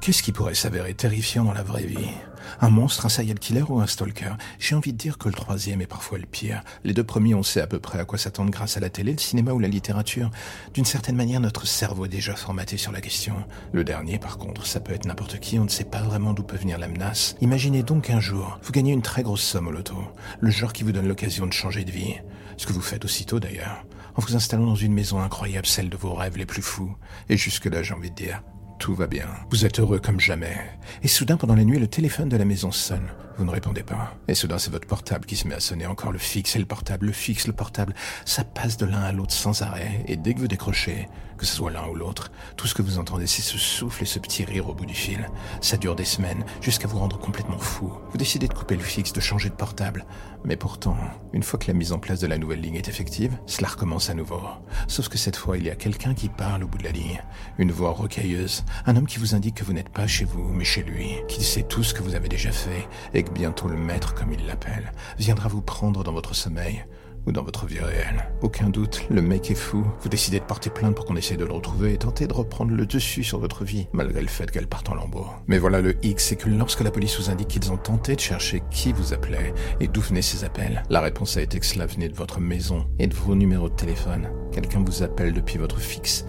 Qu'est-ce qui pourrait s'avérer terrifiant dans la vraie vie? Un monstre, un serial killer ou un stalker? J'ai envie de dire que le troisième est parfois le pire. Les deux premiers, on sait à peu près à quoi s'attendre grâce à la télé, le cinéma ou la littérature. D'une certaine manière, notre cerveau est déjà formaté sur la question. Le dernier, par contre, ça peut être n'importe qui, on ne sait pas vraiment d'où peut venir la menace. Imaginez donc un jour, vous gagnez une très grosse somme au loto. Le genre qui vous donne l'occasion de changer de vie. Ce que vous faites aussitôt d'ailleurs. En vous installant dans une maison incroyable, celle de vos rêves les plus fous. Et jusque-là, j'ai envie de dire, tout va bien. Vous êtes heureux comme jamais. Et soudain, pendant la nuit, le téléphone de la maison sonne. Vous ne répondez pas. Et soudain, c'est votre portable qui se met à sonner. Encore le fixe et le portable, le fixe, le portable. Ça passe de l'un à l'autre sans arrêt. Et dès que vous décrochez, que ce soit l'un ou l'autre, tout ce que vous entendez, c'est ce souffle et ce petit rire au bout du fil. Ça dure des semaines, jusqu'à vous rendre complètement fou. Vous décidez de couper le fixe, de changer de portable. Mais pourtant, une fois que la mise en place de la nouvelle ligne est effective, cela recommence à nouveau. Sauf que cette fois, il y a quelqu'un qui parle au bout de la ligne. Une voix rocailleuse. Un homme qui vous indique que vous n'êtes pas chez vous, mais chez lui. Qu'il sait tout ce que vous avez déjà fait. Et que bientôt le maître, comme il l'appelle, viendra vous prendre dans votre sommeil ou dans votre vie réelle. Aucun doute, le mec est fou. Vous décidez de porter plainte pour qu'on essaye de le retrouver et tenter de reprendre le dessus sur votre vie, malgré le fait qu'elle parte en lambeaux. Mais voilà le X, c'est que lorsque la police vous indique qu'ils ont tenté de chercher qui vous appelait et d'où venaient ces appels, la réponse a été que cela venait de votre maison et de vos numéros de téléphone. Quelqu'un vous appelle depuis votre fixe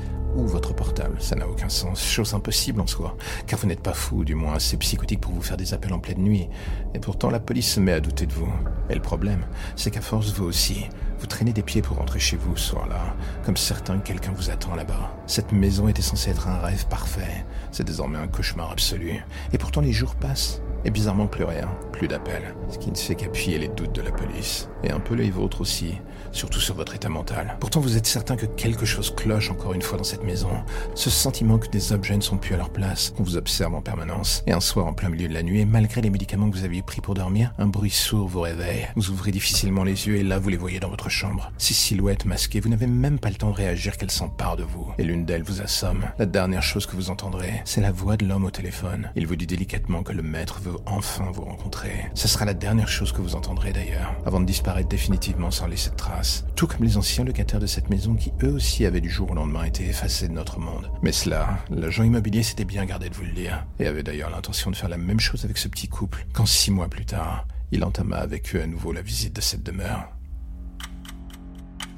votre portable. Ça n'a aucun sens. Chose impossible en soi. Car vous n'êtes pas fou, du moins assez psychotique pour vous faire des appels en pleine nuit. Et pourtant, la police se met à douter de vous. Et le problème, c'est qu'à force, vous aussi, vous traînez des pieds pour rentrer chez vous ce soir-là, comme certain que quelqu'un vous attend là-bas. Cette maison était censée être un rêve parfait. C'est désormais un cauchemar absolu. Et pourtant, les jours passent. Et bizarrement, plus rien, plus d'appels. Ce qui ne fait qu'appuyer les doutes de la police. Et un peu les vôtres aussi, surtout sur votre état mental. Pourtant, vous êtes certain que quelque chose cloche encore une fois dans cette maison. Ce sentiment que des objets ne sont plus à leur place, qu'on vous observe en permanence. Et un soir en plein milieu de la nuit, et malgré les médicaments que vous aviez pris pour dormir, un bruit sourd vous réveille. Vous ouvrez difficilement les yeux et là, vous les voyez dans votre chambre. Ces silhouettes masquées, vous n'avez même pas le temps de réagir qu'elles s'emparent de vous. Et l'une d'elles vous assomme. La dernière chose que vous entendrez, c'est la voix de l'homme au téléphone. Il vous dit délicatement que le maître veut enfin vous rencontrer. Ce sera la dernière chose que vous entendrez d'ailleurs, avant de disparaître définitivement sans laisser de Tout comme les anciens locataires de cette maison qui eux aussi avaient du jour au lendemain été effacés de notre monde. Mais cela, l'agent immobilier s'était bien gardé de vous le dire, et avait d'ailleurs l'intention de faire la même chose avec ce petit couple, quand six mois plus tard, il entama avec eux à nouveau la visite de cette demeure.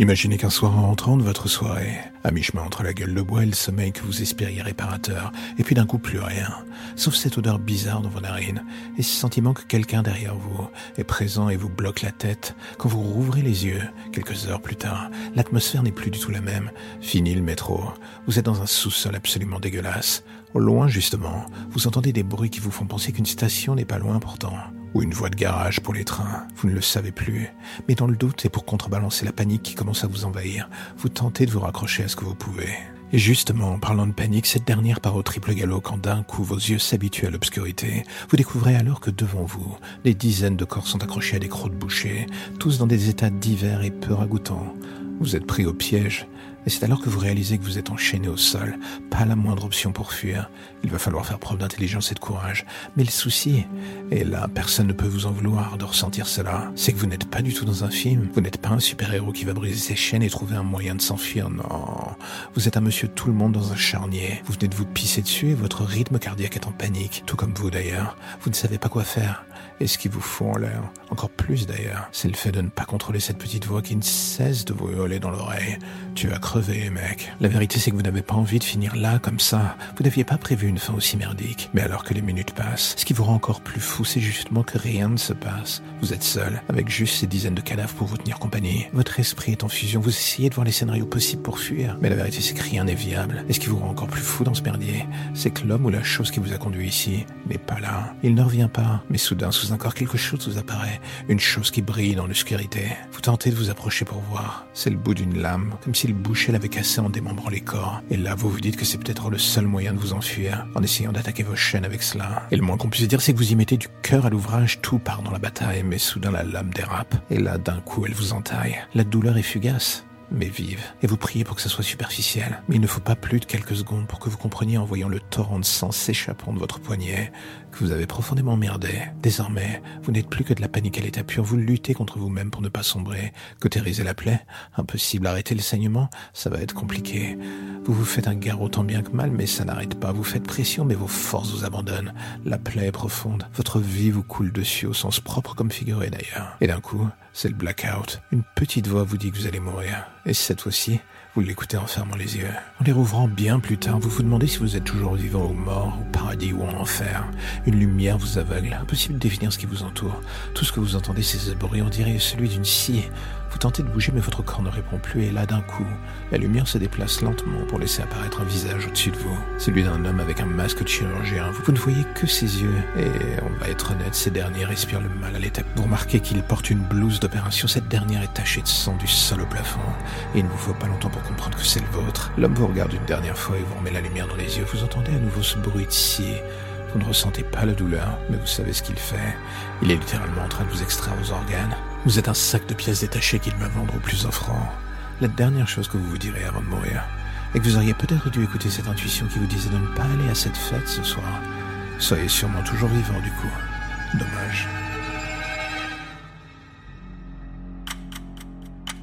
Imaginez qu'un soir en rentrant de votre soirée, à mi-chemin entre la gueule de bois et le sommeil que vous espériez réparateur, et puis d'un coup plus rien, sauf cette odeur bizarre dans vos narines, et ce sentiment que quelqu'un derrière vous est présent et vous bloque la tête, quand vous rouvrez les yeux, quelques heures plus tard, l'atmosphère n'est plus du tout la même. Fini le métro, vous êtes dans un sous-sol absolument dégueulasse. Au loin justement, vous entendez des bruits qui vous font penser qu'une station n'est pas loin pourtant ou une voie de garage pour les trains, vous ne le savez plus. Mais dans le doute et pour contrebalancer la panique qui commence à vous envahir, vous tentez de vous raccrocher à ce que vous pouvez. Et justement, en parlant de panique, cette dernière part au triple galop quand d'un coup vos yeux s'habituent à l'obscurité. Vous découvrez alors que devant vous, des dizaines de corps sont accrochés à des crocs de boucher, tous dans des états divers et peu ragoûtants. Vous êtes pris au piège, et c'est alors que vous réalisez que vous êtes enchaîné au sol, pas la moindre option pour fuir. Il va falloir faire preuve d'intelligence et de courage. Mais le souci, et là personne ne peut vous en vouloir de ressentir cela, c'est que vous n'êtes pas du tout dans un film. Vous n'êtes pas un super-héros qui va briser ses chaînes et trouver un moyen de s'enfuir, non. Vous êtes un monsieur tout le monde dans un charnier. Vous venez de vous pisser dessus et votre rythme cardiaque est en panique, tout comme vous d'ailleurs. Vous ne savez pas quoi faire. Et ce qui vous fout en encore plus d'ailleurs, c'est le fait de ne pas contrôler cette petite voix qui ne cesse de vous hurler dans l'oreille. Tu vas crever, mec. La vérité, c'est que vous n'avez pas envie de finir là, comme ça. Vous n'aviez pas prévu une fin aussi merdique. Mais alors que les minutes passent, ce qui vous rend encore plus fou, c'est justement que rien ne se passe. Vous êtes seul, avec juste ces dizaines de cadavres pour vous tenir compagnie. Votre esprit est en fusion, vous essayez de voir les scénarios possibles pour fuir. Mais la vérité, c'est que rien n'est viable. Et ce qui vous rend encore plus fou dans ce merdier, c'est que l'homme ou la chose qui vous a conduit ici n'est pas là. Il ne revient pas. Mais soudain, sous un corps, quelque chose vous apparaît. Une chose qui brille dans l'obscurité. Vous tentez de vous approcher pour voir. C'est le bout d'une lame, comme si le boucher l'avait cassé en démembrant les corps. Et là, vous vous dites que c'est peut-être le seul moyen de vous enfuir, en essayant d'attaquer vos chaînes avec cela. Et le moins qu'on puisse dire, c'est que vous y mettez du cœur à l'ouvrage, tout part dans la bataille, mais soudain la lame dérape. Et là, d'un coup, elle vous entaille. La douleur est fugace mais vive. Et vous priez pour que ça soit superficiel. Mais il ne faut pas plus de quelques secondes pour que vous compreniez en voyant le torrent de sang s'échappant de votre poignet que vous avez profondément merdé. Désormais, vous n'êtes plus que de la panique à l'état pur. Vous luttez contre vous-même pour ne pas sombrer. Cautériser la plaie? Impossible. Arrêter le saignement Ça va être compliqué. Vous vous faites un garrot tant bien que mal, mais ça n'arrête pas. Vous faites pression, mais vos forces vous abandonnent. La plaie est profonde. Votre vie vous coule dessus au sens propre comme figuré d'ailleurs. Et d'un coup, c'est le blackout. Une petite voix vous dit que vous allez mourir. Et cette fois-ci, vous l'écoutez en fermant les yeux. En les rouvrant bien plus tard, vous vous demandez si vous êtes toujours vivant ou mort, au paradis ou en enfer. Une lumière vous aveugle. Impossible de définir ce qui vous entoure. Tout ce que vous entendez, c'est ce bruit, on dirait celui d'une scie. Vous tentez de bouger, mais votre corps ne répond plus, et là, d'un coup, la lumière se déplace lentement pour laisser apparaître un visage au-dessus de vous. Celui d'un homme avec un masque de chirurgien. Vous ne voyez que ses yeux, et on va être honnête, ces derniers respirent le mal à l'état. Vous remarquez qu'il porte une blouse d'opération, cette dernière est tachée de sang du sol au plafond, et il ne vous faut pas longtemps pour comprendre que c'est le vôtre. L'homme vous regarde une dernière fois et vous remet la lumière dans les yeux. Vous entendez à nouveau ce bruit de. Vous ne ressentez pas la douleur, mais vous savez ce qu'il fait. Il est littéralement en train de vous extraire vos organes. Vous êtes un sac de pièces détachées qu'il va vendre au plus offrant. La dernière chose que vous vous direz avant de mourir est que vous auriez peut-être dû écouter cette intuition qui vous disait de ne pas aller à cette fête ce soir. Soyez sûrement toujours vivant du coup. Dommage.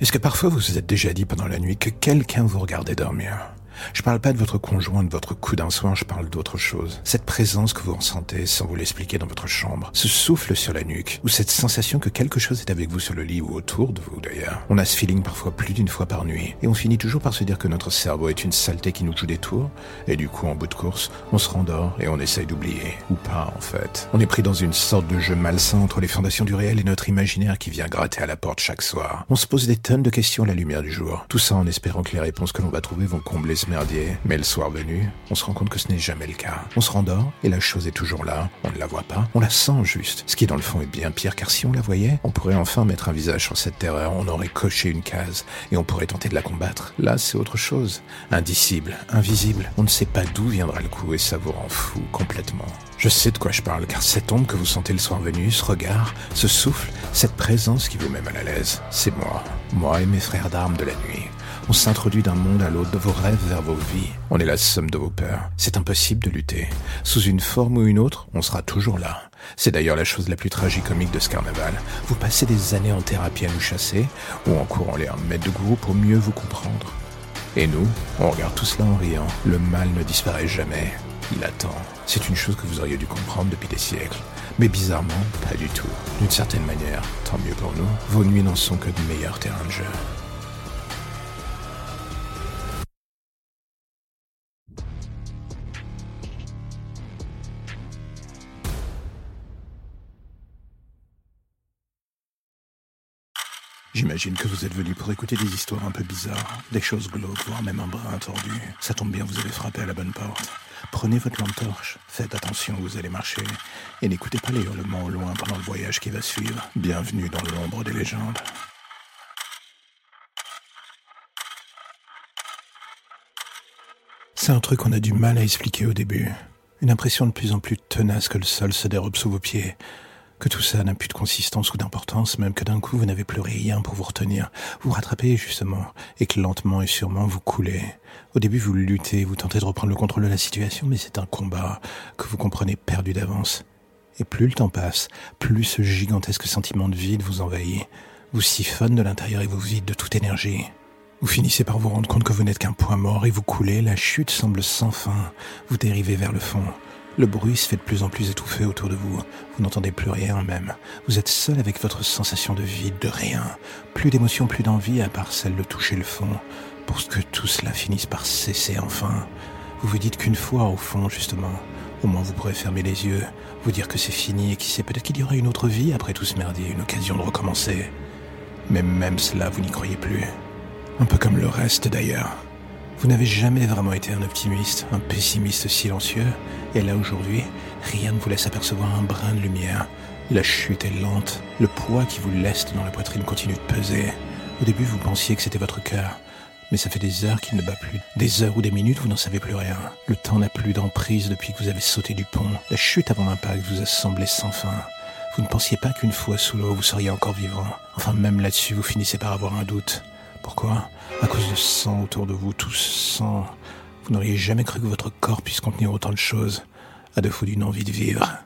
Est-ce que parfois vous vous êtes déjà dit pendant la nuit que quelqu'un vous regardait dormir? Je parle pas de votre conjoint, de votre coup d'un soin, je parle d'autre chose. Cette présence que vous ressentez sans vous l'expliquer dans votre chambre, ce souffle sur la nuque, ou cette sensation que quelque chose est avec vous sur le lit ou autour de vous d'ailleurs. On a ce feeling parfois plus d'une fois par nuit, et on finit toujours par se dire que notre cerveau est une saleté qui nous joue des tours, et du coup en bout de course, on se rendort et on essaye d'oublier. Ou pas en fait. On est pris dans une sorte de jeu malsain entre les fondations du réel et notre imaginaire qui vient gratter à la porte chaque soir. On se pose des tonnes de questions à la lumière du jour, tout ça en espérant que les réponses que l'on va trouver vont combler merdier. Mais le soir venu, on se rend compte que ce n'est jamais le cas. On se rendort et la chose est toujours là. On ne la voit pas, on la sent juste. Ce qui dans le fond est bien pire car si on la voyait, on pourrait enfin mettre un visage sur cette terreur. On aurait coché une case et on pourrait tenter de la combattre. Là, c'est autre chose. Indicible, invisible. On ne sait pas d'où viendra le coup et ça vous rend fou complètement. Je sais de quoi je parle, car cette ombre que vous sentez le soir venu, ce regard, ce souffle, cette présence qui vous met mal à l'aise, c'est moi. Moi et mes frères d'armes de la nuit. On s'introduit d'un monde à l'autre, de vos rêves vers vos vies. On est la somme de vos peurs. C'est impossible de lutter. Sous une forme ou une autre, on sera toujours là. C'est d'ailleurs la chose la plus tragicomique de ce carnaval. Vous passez des années en thérapie à nous chasser, ou en courant les mettre de goût pour mieux vous comprendre. Et nous, on regarde tout cela en riant. Le mal ne disparaît jamais. Il attend. C'est une chose que vous auriez dû comprendre depuis des siècles. Mais bizarrement, pas du tout. D'une certaine manière, tant mieux pour nous, vos nuits n'en sont que de meilleurs terrains de jeu. J'imagine que vous êtes venu pour écouter des histoires un peu bizarres, des choses glauques, voire même un brin tordu. Ça tombe bien, vous avez frappé à la bonne porte. Prenez votre lampe torche, faites attention vous allez marcher, et n'écoutez pas les hurlements au loin pendant le voyage qui va suivre. Bienvenue dans l'ombre des légendes. C'est un truc qu'on a du mal à expliquer au début. Une impression de plus en plus tenace que le sol se dérobe sous vos pieds, que tout ça n'a plus de consistance ou d'importance, même que d'un coup vous n'avez plus rien pour vous retenir, vous rattrapez justement, et que lentement et sûrement vous coulez. Au début vous luttez, vous tentez de reprendre le contrôle de la situation, mais c'est un combat que vous comprenez perdu d'avance. Et plus le temps passe, plus ce gigantesque sentiment de vide vous envahit, vous siphonne de l'intérieur et vous vide de toute énergie. Vous finissez par vous rendre compte que vous n'êtes qu'un point mort et vous coulez, la chute semble sans fin, vous dérivez vers le fond. Le bruit se fait de plus en plus étouffé autour de vous. Vous n'entendez plus rien même. Vous êtes seul avec votre sensation de vide, de rien. Plus d'émotion, plus d'envie à part celle de toucher le fond. Pour que tout cela finisse par cesser enfin. Vous vous dites qu'une fois au fond, justement, au moins vous pourrez fermer les yeux, vous dire que c'est fini et qui sait peut-être qu'il y aura une autre vie après tout ce merdier, une occasion de recommencer. Mais même cela, vous n'y croyez plus. Un peu comme le reste d'ailleurs. Vous n'avez jamais vraiment été un optimiste, un pessimiste silencieux, et là aujourd'hui, rien ne vous laisse apercevoir un brin de lumière. La chute est lente, le poids qui vous laisse dans la poitrine continue de peser. Au début, vous pensiez que c'était votre cœur, mais ça fait des heures qu'il ne bat plus. Des heures ou des minutes, vous n'en savez plus rien. Le temps n'a plus d'emprise depuis que vous avez sauté du pont. La chute avant l'impact vous a semblé sans fin. Vous ne pensiez pas qu'une fois sous l'eau, vous seriez encore vivant. Enfin, même là-dessus, vous finissez par avoir un doute. Pourquoi? À cause de sang autour de vous, tout sang. Vous n'auriez jamais cru que votre corps puisse contenir autant de choses, à défaut d'une envie de vivre.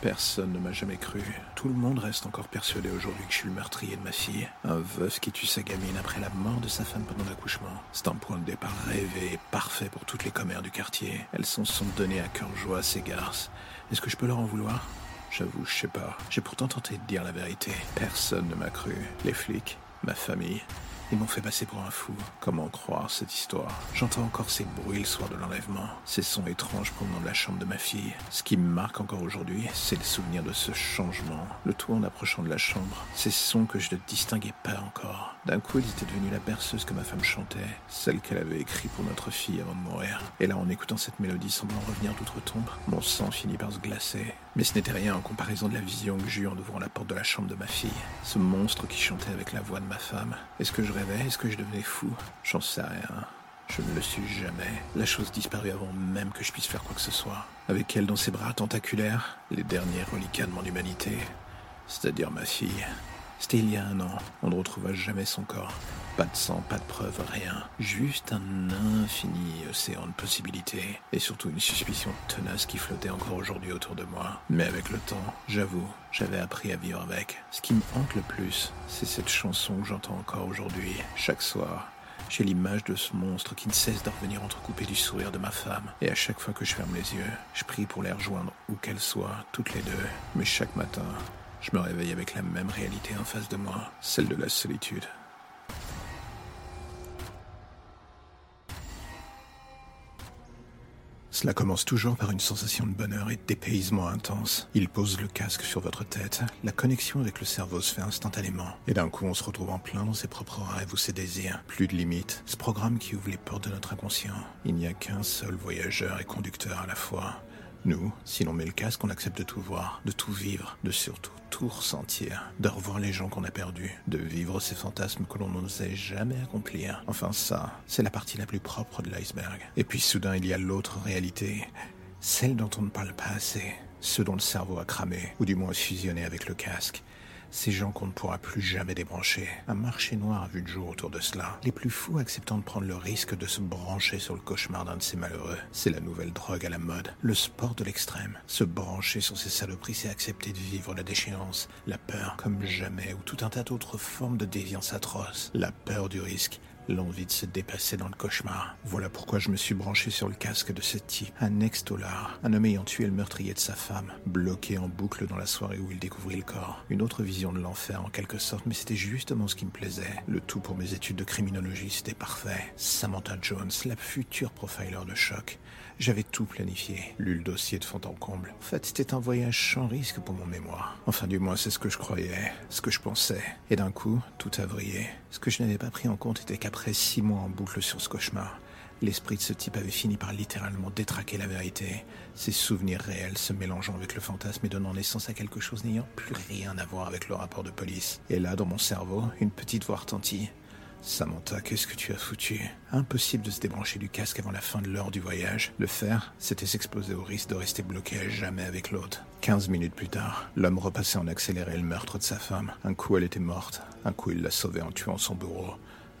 Personne ne m'a jamais cru. Tout le monde reste encore persuadé aujourd'hui que je suis le meurtrier de ma fille. Un veuf qui tue sa gamine après la mort de sa femme pendant l'accouchement. C'est un point de départ rêvé parfait pour toutes les commères du quartier. Elles s'en sont données à cœur joie à ces garces. Est-ce que je peux leur en vouloir? J'avoue, je sais pas. J'ai pourtant tenté de dire la vérité. Personne ne m'a cru. Les flics, ma famille, ils m'ont fait passer pour un fou. Comment croire cette histoire? J'entends encore ces bruits le soir de l'enlèvement, ces sons étranges provenant de la chambre de ma fille. Ce qui me marque encore aujourd'hui, c'est le souvenir de ce changement. Le tout en approchant de la chambre. Ces sons que je ne distinguais pas encore. D'un coup, ils étaient devenus la berceuse que ma femme chantait, celle qu'elle avait écrite pour notre fille avant de mourir. Et là, en écoutant cette mélodie semblant revenir d'outre-tombe, mon sang finit par se glacer. Mais ce n'était rien en comparaison de la vision que j'eus en ouvrant la porte de la chambre de ma fille. Ce monstre qui chantait avec la voix de ma femme. Est-ce que je rêvais? Est-ce que je devenais fou? J'en sais rien. Je ne le suis jamais. La chose disparut avant même que je puisse faire quoi que ce soit. Avec elle dans ses bras tentaculaires, les derniers reliquats de mon humanité. C'est-à-dire ma fille. C'était il y a un an. On ne retrouva jamais son corps. Pas de sang, pas de preuve, rien. Juste un infini océan de possibilités. Et surtout une suspicion tenace qui flottait encore aujourd'hui autour de moi. Mais avec le temps, j'avoue, j'avais appris à vivre avec. Ce qui me hante le plus, c'est cette chanson que j'entends encore aujourd'hui, chaque soir. J'ai l'image de ce monstre qui ne cesse de revenir entrecoupé du sourire de ma femme. Et à chaque fois que je ferme les yeux, je prie pour les rejoindre où qu'elles soient, toutes les deux. Mais chaque matin, je me réveille avec la même réalité en face de moi, celle de la solitude. Cela commence toujours par une sensation de bonheur et dépaysement intense. Il pose le casque sur votre tête, la connexion avec le cerveau se fait instantanément. Et d'un coup, on se retrouve en plein dans ses propres rêves ou ses désirs. Plus de limites. Ce programme qui ouvre les portes de notre inconscient. Il n'y a qu'un seul voyageur et conducteur à la fois. Nous, si l'on met le casque, on accepte de tout voir, de tout vivre, de surtout tout ressentir, de revoir les gens qu'on a perdus, de vivre ces fantasmes que l'on n'osait jamais accomplir. Enfin ça, c'est la partie la plus propre de l'iceberg. Et puis soudain, il y a l'autre réalité, celle dont on ne parle pas assez, ce dont le cerveau a cramé, ou du moins fusionné avec le casque. Ces gens qu'on ne pourra plus jamais débrancher. Un marché noir a vu le jour autour de cela. Les plus fous acceptant de prendre le risque de se brancher sur le cauchemar d'un de ces malheureux. C'est la nouvelle drogue à la mode. Le sport de l'extrême. Se brancher sur ces saloperies, c'est accepter de vivre la déchéance, la peur comme jamais, ou tout un tas d'autres formes de déviance atroce. La peur du risque, L'envie de se dépasser dans le cauchemar. Voilà pourquoi je me suis branché sur le casque de ce type. Un ex-dollar. Un homme ayant tué le meurtrier de sa femme. Bloqué en boucle dans la soirée où il découvrit le corps. Une autre vision de l'enfer en quelque sorte, mais c'était justement ce qui me plaisait. Le tout pour mes études de criminologie, c'était parfait. Samantha Jones, la future profiler de choc. J'avais tout planifié, lu le dossier de fond en comble. En fait, c'était un voyage sans risque pour mon mémoire. Enfin, du moins, c'est ce que je croyais, ce que je pensais. Et d'un coup, tout a vrillé. Ce que je n'avais pas pris en compte était qu'après six mois en boucle sur ce cauchemar, l'esprit de ce type avait fini par littéralement détraquer la vérité, ses souvenirs réels se mélangeant avec le fantasme et donnant naissance à quelque chose n'ayant plus rien à voir avec le rapport de police. Et là, dans mon cerveau, une petite voix retentit. Samantha, qu'est-ce que tu as foutu? Impossible de se débrancher du casque avant la fin de l'heure du voyage. Le faire, c'était s'exposer au risque de rester bloqué à jamais avec l'autre. Quinze minutes plus tard, l'homme repassait en accéléré le meurtre de sa femme. Un coup, elle était morte. Un coup, il l'a sauvée en tuant son bourreau.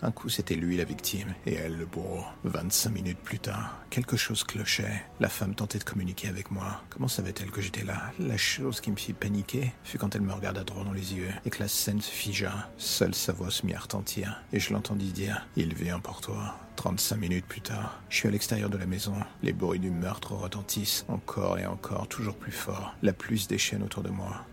Un coup, c'était lui la victime et elle le bourreau. 25 minutes plus tard, quelque chose clochait. La femme tentait de communiquer avec moi. Comment savait-elle que j'étais là? La chose qui me fit paniquer fut quand elle me regarda droit dans les yeux et que la scène se figea. Seule sa voix se mit à retentir et je l'entendis dire « Il vient pour toi ». 35 minutes plus tard, je suis à l'extérieur de la maison. Les bruits du meurtre retentissent encore et encore, toujours plus fort. La pluie se déchaîne autour de moi.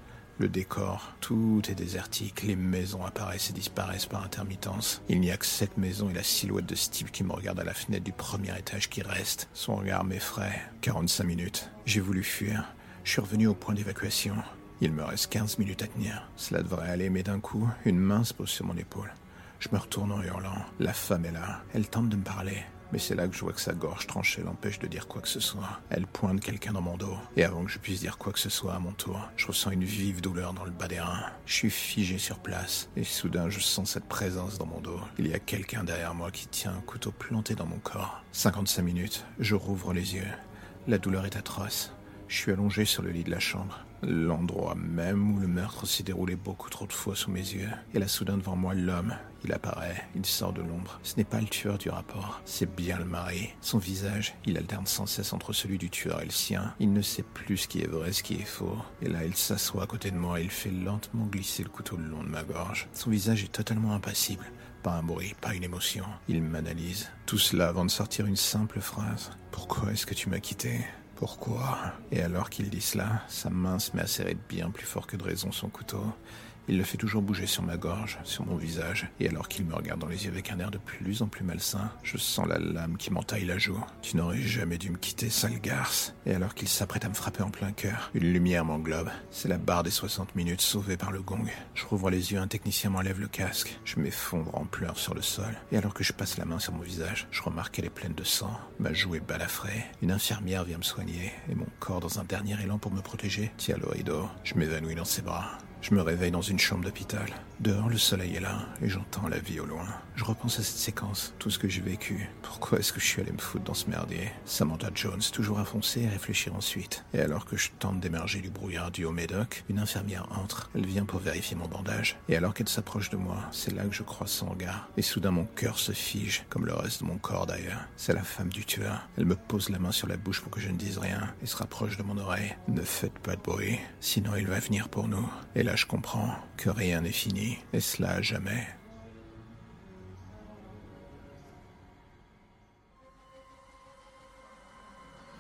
Le décor, tout est désertique, les maisons apparaissent et disparaissent par intermittence. Il n'y a que cette maison et la silhouette de Steve qui me regarde à la fenêtre du premier étage qui reste. Son regard m'effraie. 45 minutes. J'ai voulu fuir. Je suis revenu au point d'évacuation. Il me reste 15 minutes à tenir. Cela devrait aller, mais d'un coup, une main se pose sur mon épaule. Je me retourne en hurlant. La femme est là. Elle tente de me parler. Mais c'est là que je vois que sa gorge tranchée l'empêche de dire quoi que ce soit. Elle pointe quelqu'un dans mon dos. Et avant que je puisse dire quoi que ce soit à mon tour, je ressens une vive douleur dans le bas des reins. Je suis figé sur place. Et soudain, je sens cette présence dans mon dos. Il y a quelqu'un derrière moi qui tient un couteau planté dans mon corps. 55 minutes. Je rouvre les yeux. La douleur est atroce. Je suis allongé sur le lit de la chambre. L'endroit même où le meurtre s'est déroulé beaucoup trop de fois sous mes yeux. Et là, soudain, devant moi, l'homme. Il apparaît, il sort de l'ombre. Ce n'est pas le tueur du rapport, c'est bien le mari. Son visage, il alterne sans cesse entre celui du tueur et le sien. Il ne sait plus ce qui est vrai, ce qui est faux. Et là, il s'assoit à côté de moi et il fait lentement glisser le couteau le long de ma gorge. Son visage est totalement impassible. Pas un bruit, pas une émotion. Il m'analyse. Tout cela avant de sortir une simple phrase. Pourquoi est-ce que tu m'as quitté? Pourquoi? Et alors qu'il dit cela, sa main se met à serrer bien plus fort que de raison son couteau. Il le fait toujours bouger sur ma gorge, sur mon visage, et alors qu'il me regarde dans les yeux avec un air de plus en plus malsain, je sens la lame qui m'entaille la joue. Tu n'aurais jamais dû me quitter, sale garce. Et alors qu'il s'apprête à me frapper en plein cœur, une lumière m'englobe. C'est la barre des 60 minutes sauvée par le gong. Je rouvre les yeux, un technicien m'enlève le casque. Je m'effondre en pleurs sur le sol. Et alors que je passe la main sur mon visage, je remarque qu'elle est pleine de sang. Ma joue est balafrée. Une infirmière vient me soigner, et mon corps, dans un dernier élan pour me protéger, tient rideau. Je m'évanouis dans ses bras. Je me réveille dans une chambre d'hôpital. Dehors, le soleil est là et j'entends la vie au loin. Je repense à cette séquence, tout ce que j'ai vécu. Pourquoi est-ce que je suis allé me foutre dans ce merdier? Samantha Jones, toujours à foncer et réfléchir ensuite. Et alors que je tente d'émerger du brouillard du haut médoc, une infirmière entre. Elle vient pour vérifier mon bandage. Et alors qu'elle s'approche de moi, c'est là que je croise son regard. Et soudain, mon cœur se fige, comme le reste de mon corps d'ailleurs. C'est la femme du tueur. Elle me pose la main sur la bouche pour que je ne dise rien et se rapproche de mon oreille. Ne faites pas de bruit, sinon il va venir pour nous. Je comprends que rien n'est fini, et cela à jamais.